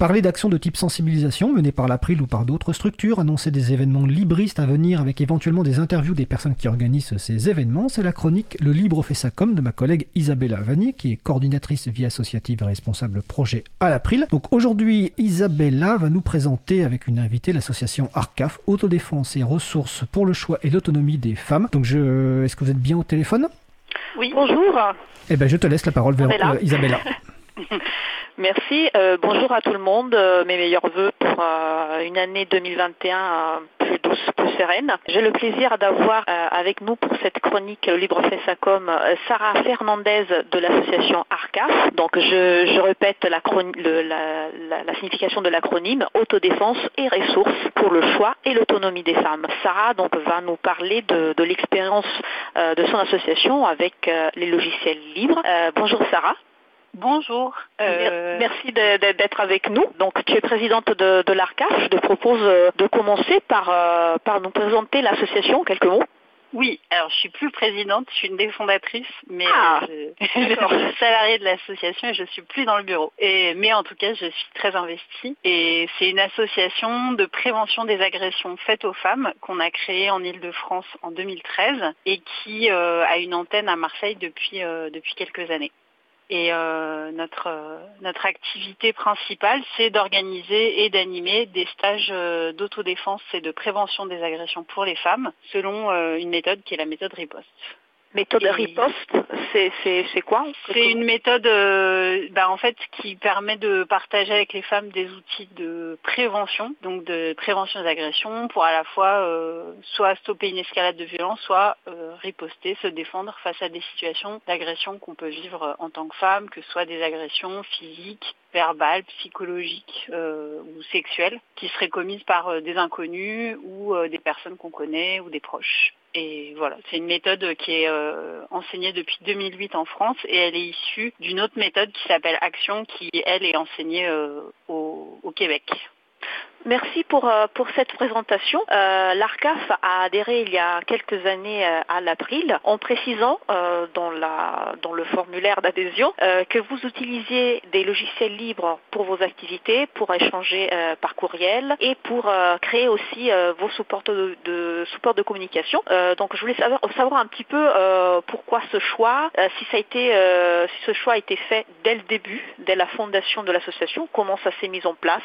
Parler d'actions de type sensibilisation menées par l'April ou par d'autres structures, annoncer des événements libristes à venir avec éventuellement des interviews des personnes qui organisent ces événements, c'est la chronique Le Libre fait ça comme de ma collègue Isabella Vanier, qui est coordinatrice vie associative et responsable projet à l'April. Donc aujourd'hui, Isabella va nous présenter avec une invitée l'association ARCAF, Autodéfense et ressources pour le choix et l'autonomie des femmes. Donc je, est-ce que vous êtes bien au téléphone? Oui, bonjour. Eh ben je te laisse la parole vers euh, Isabella. Merci. Euh, bonjour à tout le monde. Euh, mes meilleurs voeux pour euh, une année 2021 plus douce, plus sereine. J'ai le plaisir d'avoir avec nous pour cette chronique Libre Fessacom Sarah Fernandez de l'association ARCAF. Donc je, répète la, signification de l'acronyme Autodéfense et ressources pour le choix et l'autonomie des femmes. Sarah donc va nous parler de l'expérience de son association avec les logiciels libres. bonjour Sarah. Bonjour. Euh, merci d'être avec nous. Donc, tu es présidente de, de l'ARCAF. Je te propose euh, de commencer par, euh, par nous présenter l'association, quelques mots. Oui, alors je suis plus présidente, je suis une des fondatrices, mais ah, je, suis salariée de l'association et je suis plus dans le bureau. Et, mais en tout cas, je suis très investie et c'est une association de prévention des agressions faites aux femmes qu'on a créée en Ile-de-France en 2013 et qui a une antenne à Marseille depuis, depuis quelques années. Et euh, notre, euh, notre activité principale, c'est d'organiser et d'animer des stages euh, d'autodéfense et de prévention des agressions pour les femmes selon une méthode qui est la méthode riposte. Méthode riposte, c'est quoi? C'est une méthode euh, bah, en fait qui permet de partager avec les femmes des outils de prévention, donc de prévention des agressions, pour à la fois euh, soit stopper une escalade de violence, soit euh, riposter, se défendre face à des situations d'agression qu'on peut vivre en tant que femme, que ce soit des agressions physiques, verbales, psychologiques ou sexuelles, qui seraient commises par des inconnus ou des personnes qu'on connaît ou des proches. Et voilà, c'est une méthode qui est euh, enseignée depuis 2008 en France et elle est issue d'une autre méthode qui s'appelle Action qui, elle, est enseignée euh, au Québec. Merci pour, euh, pour cette présentation. Euh, L'ARCAF a adhéré il y a quelques années euh, à l'April en précisant dans, la, dans le formulaire d'adhésion que vous utilisiez des logiciels libres pour vos activités, pour échanger par courriel et pour créer aussi vos supports de, de, support de communication. donc je voulais savoir, savoir un petit peu pourquoi ce choix, si, ça a été, si ce choix a été fait dès le début, dès la fondation de l'association, comment ça s'est mis en place?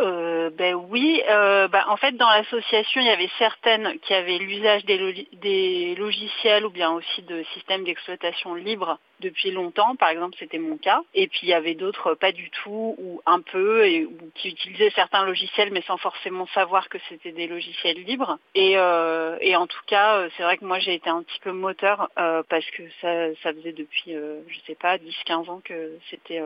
Euh, ben oui, euh, ben, en fait dans l'association il y avait certaines qui avaient l'usage des, logiciels ou bien aussi de systèmes d'exploitation libres depuis longtemps, par exemple c'était mon cas, et puis il y avait d'autres pas du tout ou un peu et ou qui utilisaient certains logiciels mais sans forcément savoir que c'était des logiciels libres. Et, euh, et en tout cas c'est vrai que moi j'ai été un petit peu moteur parce que ça, ça faisait depuis je sais pas 10-15 ans que c'était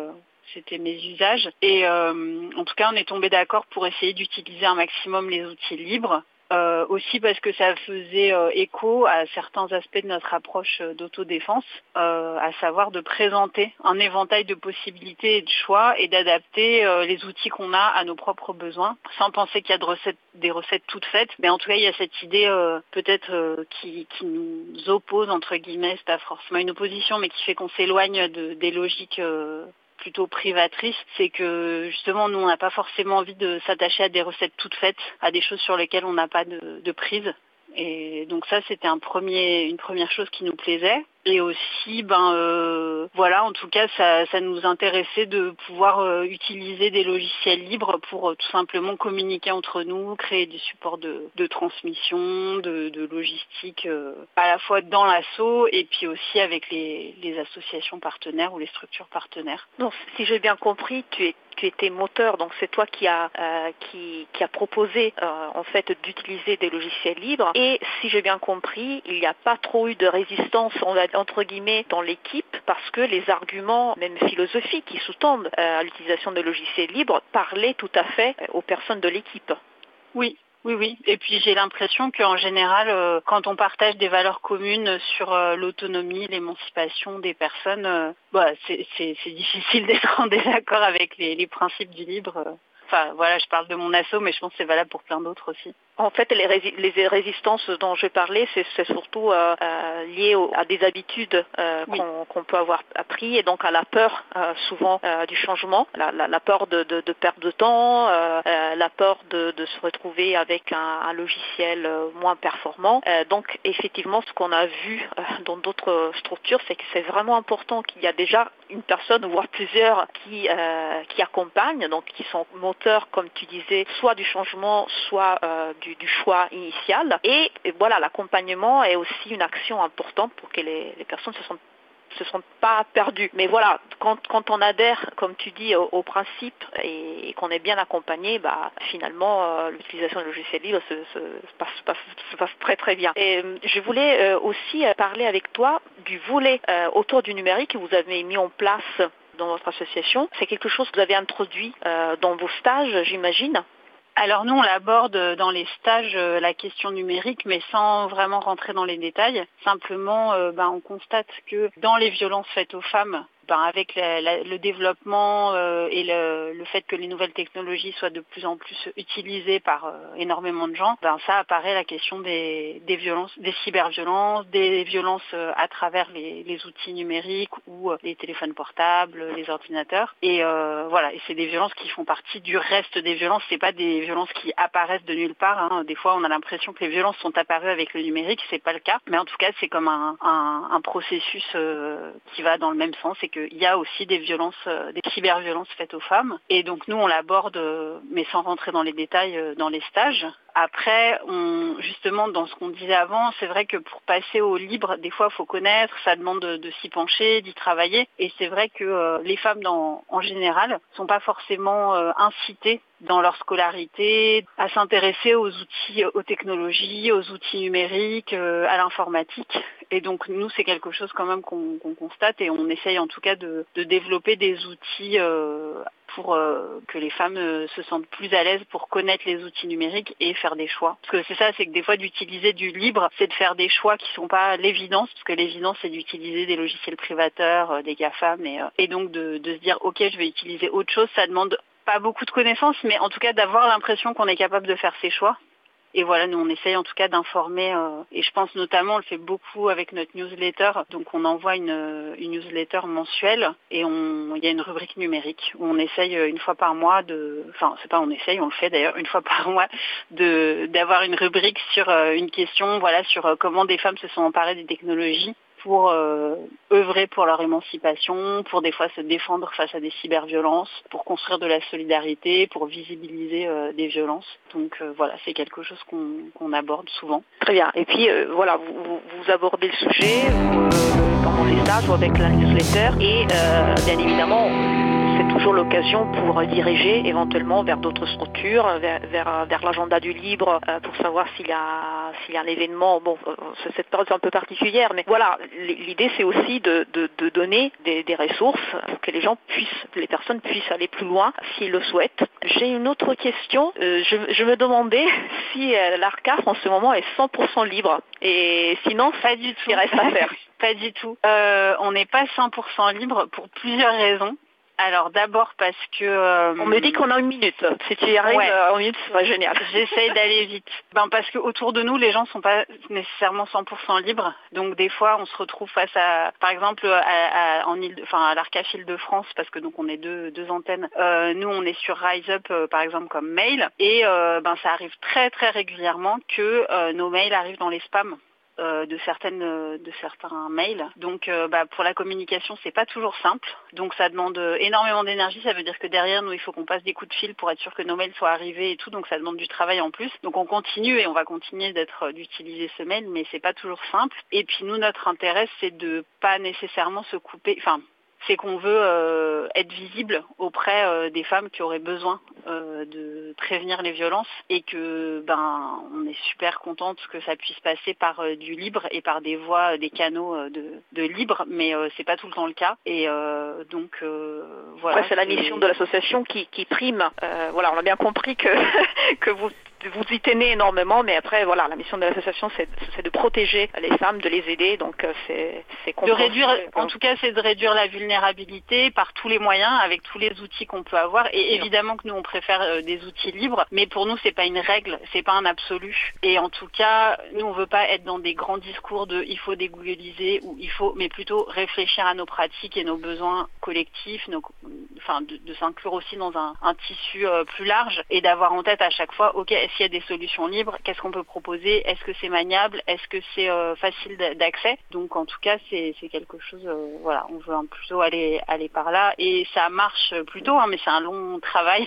c'était mes usages. Et euh, en tout cas, on est tombé d'accord pour essayer d'utiliser un maximum les outils libres. Euh, aussi parce que ça faisait euh, écho à certains aspects de notre approche d'autodéfense, à savoir de présenter un éventail de possibilités et de choix et d'adapter les outils qu'on a à nos propres besoins, sans penser qu'il y a des recettes toutes faites. Mais en tout cas, il y a cette idée peut-être qui, qui, nous oppose, entre guillemets, c'est pas forcément une opposition, mais qui fait qu'on s'éloigne de, des logiques plutôt privatrice, c'est que justement nous on n'a pas forcément envie de s'attacher à des recettes toutes faites, à des choses sur lesquelles on n'a pas de, prise. Et donc ça, c'était une première chose qui nous plaisait. Et aussi, ben euh, voilà, en tout cas, ça, ça nous intéressait de pouvoir euh, utiliser des logiciels libres pour euh, tout simplement communiquer entre nous, créer des supports de, de transmission, de, de logistique, à la fois dans l'assaut et puis aussi avec les, les associations partenaires ou les structures partenaires. Donc, si j'ai bien compris, tu es tu étais moteur, donc c'est toi qui a qui, qui a proposé en fait d'utiliser des logiciels libres. Et si j'ai bien compris, il n'y a pas trop eu de résistance, on va entre guillemets dans l'équipe parce que les arguments, même philosophiques, qui sous-tendent euh, à l'utilisation de logiciels libres parlaient tout à fait euh, aux personnes de l'équipe. Oui, oui, oui. Et puis j'ai l'impression qu'en général, euh, quand on partage des valeurs communes sur l'autonomie, l'émancipation des personnes, bah, c'est difficile d'être en désaccord avec les, les, principes du libre. Enfin, voilà, je parle de mon assaut, mais je pense que c'est valable pour plein d'autres aussi. En fait, les, résistances dont je parlais, c'est surtout euh, euh, lié à des habitudes euh, qu'on peut avoir appris et donc à la peur souvent du changement, la, peur de, perdre de temps, la peur de, se retrouver avec un, logiciel moins performant. donc effectivement, ce qu'on a vu dans d'autres structures, c'est que c'est vraiment important qu'il y a déjà une personne, voire plusieurs, qui, qui accompagnent, donc qui sont moteurs, comme tu disais, soit du changement, soit du, choix initial. Et, voilà, l'accompagnement est aussi une action importante pour que les, personnes se sentent se pas perdues. Mais voilà, quand, on adhère, comme tu dis, au, principe et, qu'on est bien accompagné, bah, finalement, euh, l'utilisation du logiciel libre se, passe, très très bien. Euh, je voulais euh, aussi parler avec toi du volet autour du numérique que vous avez mis en place dans votre association. C'est quelque chose que vous avez introduit dans vos stages, j'imagine. Alors nous, on l'aborde dans les stages euh, la question numérique, mais sans vraiment rentrer dans les détails. Simplement, euh, ben, on constate que dans les violences faites aux femmes, ben, avec le développement euh, et le, fait que les nouvelles technologies soient de plus en plus utilisées par euh, énormément de gens, ben, ça apparaît la question des, violences, des cyberviolences, des violences euh, à travers les, outils numériques ou les téléphones portables, les ordinateurs. Et voilà, et c'est des violences qui font partie du reste des violences. C'est pas des violences qui apparaissent de nulle part. Hein. Des fois, on a l'impression que les violences sont apparues avec le numérique, c'est pas le cas. Mais en tout cas, c'est comme un, processus qui va dans le même sens qu'il y a aussi des violences, euh, des cyberviolences faites aux femmes. Et donc nous, on l'aborde, euh, mais sans rentrer dans les détails, euh, dans les stages. Après, on, justement, dans ce qu'on disait avant, c'est vrai que pour passer au libre, des fois, il faut connaître, ça demande de, s'y pencher, d'y travailler. Et c'est vrai que les femmes, dans, en général, sont pas forcément incitées dans leur scolarité à s'intéresser aux outils, aux technologies, aux outils numériques, à l'informatique. Et donc nous, c'est quelque chose quand même qu'on constate et on essaye en tout cas de, développer des outils euh, pour euh, que les femmes euh, se sentent plus à l'aise pour connaître les outils numériques et faire des choix. Parce que c'est ça, c'est que des fois d'utiliser du libre, c'est de faire des choix qui ne sont pas l'évidence, parce que l'évidence c'est d'utiliser des logiciels privateurs, des GAFAM, et, et donc de, de se dire ok, je vais utiliser autre chose, ça demande pas beaucoup de connaissances, mais en tout cas d'avoir l'impression qu'on est capable de faire ses choix. Et voilà, nous on essaye en tout cas d'informer, euh, et je pense notamment, on le fait beaucoup avec notre newsletter, donc on envoie une, newsletter mensuelle et il y a une rubrique numérique où on essaye euh, une fois par mois de, enfin c'est pas on essaye, on le fait d'ailleurs une fois par mois, de d'avoir une rubrique sur euh, une question, voilà, sur comment des femmes se sont emparées des technologies pour euh, œuvrer pour leur émancipation, pour des fois se défendre face à des cyberviolences, pour construire de la solidarité, pour visibiliser euh, des violences. Donc euh, voilà, c'est quelque chose qu'on aborde souvent. Très bien. Et puis voilà, vous, abordez le sujet pendant les stages ou avec la newsletter et bien évidemment toujours l'occasion pour diriger éventuellement vers d'autres structures, vers, vers, l'agenda du libre, euh, pour savoir s'il y a s'il y a un événement. Bon, euh, cette période est un peu particulière, mais voilà, l'idée c'est aussi de, donner des, ressources pour que les gens puissent, les personnes puissent aller plus loin s'ils le souhaitent. J'ai une autre question. Euh, je, me demandais si l'ARCAF en ce moment est 100% libre. Et sinon, pas du tout. Il reste à faire. pas du tout. on n'est pas 100% libre pour plusieurs raisons. Alors d'abord parce que... Euh, On me dit qu'on a une minute. Si tu y arrives euh, en une minute, ce serait génial. J'essaye d'aller vite. Ben, parce qu'autour de nous, les gens sont pas nécessairement 100% libres. Donc des fois, on se retrouve face à, par exemple, à, en île, enfin à l'Arcafil de France, parce que donc on est deux, deux antennes. Euh, nous, on est sur Rise Up, par exemple, comme mail. Et ben ça arrive très très régulièrement que nos mails arrivent dans les spams. Euh, de certaines euh, de certains mails. Donc euh, bah, pour la communication, c'est pas toujours simple. Donc ça demande énormément d'énergie. Ça veut dire que derrière nous, il faut qu'on passe des coups de fil pour être sûr que nos mails soient arrivés et tout. Donc ça demande du travail en plus. Donc on continue et on va continuer d'être d'utiliser ce mail, mais c'est pas toujours simple. Et puis nous, notre intérêt, c'est de pas nécessairement se couper. Enfin, c'est qu'on veut euh, être visible auprès euh, des femmes qui auraient besoin euh, de prévenir les violences et que ben on est super contente que ça puisse passer par du libre et par des voies, des canaux de, libre, mais c'est pas tout le temps le cas. Et donc voilà. c'est la mission de l'association qui, prime. voilà, on a bien compris que que vous vous y tenez énormément, mais après, voilà, la mission de l'association, c'est de protéger les femmes, de les aider, donc c'est de réduire, en tout cas, c'est de réduire la vulnérabilité par tous les moyens, avec tous les outils qu'on peut avoir. Et évidemment que nous, on préfère des outils libres, mais pour nous, c'est pas une règle, c'est pas un absolu. Et en tout cas, nous, on veut pas être dans des grands discours de il faut dégoogliser ou il faut, mais plutôt réfléchir à nos pratiques et nos besoins collectifs, nos, enfin, de, s'inclure aussi dans un, tissu euh, plus large et d'avoir en tête à chaque fois, ok, est-ce qu'il y a des solutions libres? Qu'est-ce qu'on peut proposer? Est-ce que c'est maniable? Est-ce que c'est euh, facile d'accès? Donc, en tout cas, c'est quelque chose, euh, voilà, on veut plutôt aller aller par là et ça marche plutôt, hein, mais c'est un long travail.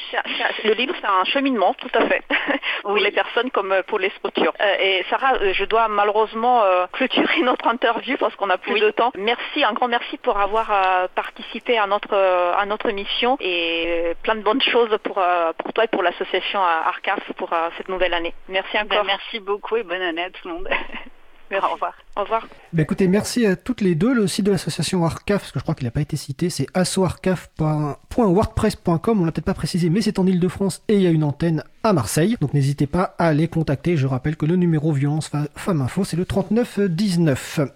le livre, c'est un cheminement, tout à fait, pour les personnes comme pour les structures. et Sarah, je dois malheureusement clôturer notre interview parce qu'on a plus de temps. Merci, un grand merci pour avoir participé à notre à notre mission et plein de bonnes choses pour pour toi et pour l'association Arcaf pour cette nouvelle année. Merci ben, encore. merci beaucoup et bonne année à tout le monde. Au revoir. Au revoir. Ben écoutez, merci à toutes les deux. Le site de l'association Arcaf, parce que je crois qu'il n'a pas été cité, c'est assoarcaf.wordpress.com. On l'a peut-être pas précisé, mais c'est en Ile-de-France et il y a une antenne à Marseille. Donc n'hésitez pas à les contacter. Je rappelle que le numéro violence femme info, c'est le 3919.